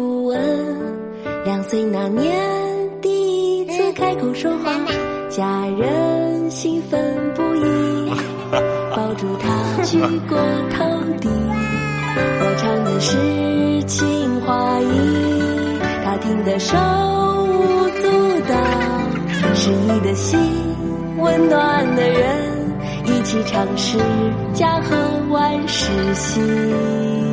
和我一起唱古文。两岁那年，第一次开口说话，家人兴奋不已，抱住他举过头顶。我唱的是情话意，他听得手舞足蹈，失意的心，温暖的人。一起唱诗，家和万事兴。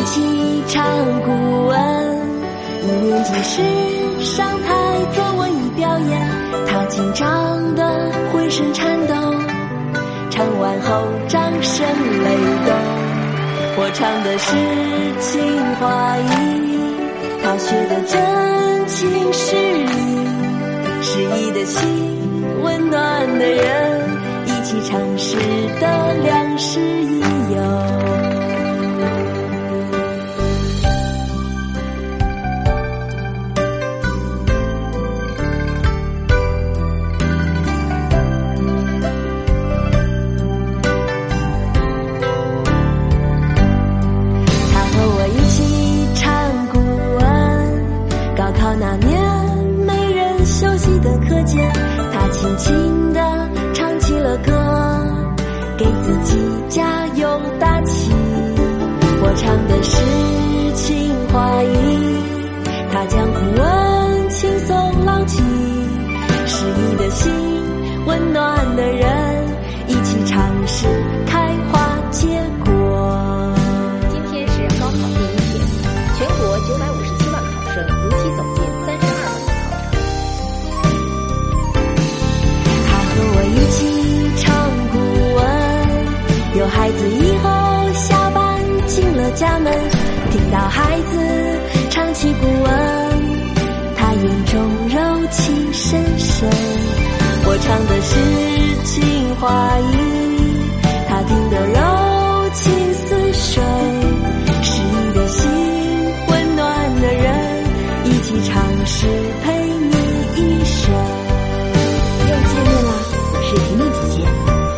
一起唱古文，一年级时上台做文艺表演，他紧张的浑身颤抖，唱完后掌声雷动。我唱的是情话意，他学的真情实意，诗意的心，温暖的人，一起唱诗的良师课间，他轻轻地唱起了歌，给自己加油打气。我唱的是家门，听到孩子唱起古文，他眼中柔情深深。我唱的是情话意，他听得柔情似水。是你的心，温暖的人，一起唱诗陪你一生。又见面了，是婷婷姐姐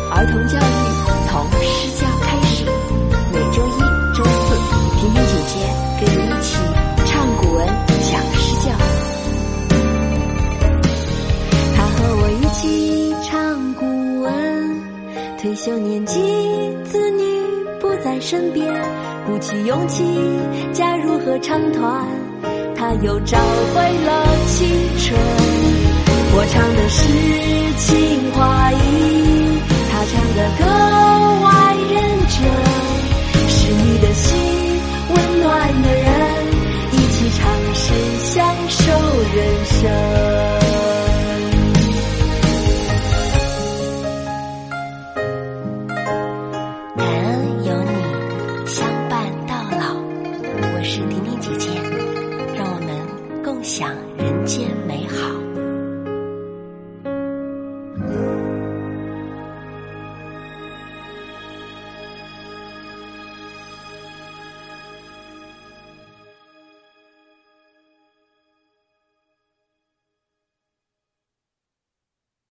儿童教育九年纪，子女不在身边，鼓起勇气加入合唱团，他又找回了享人间美好。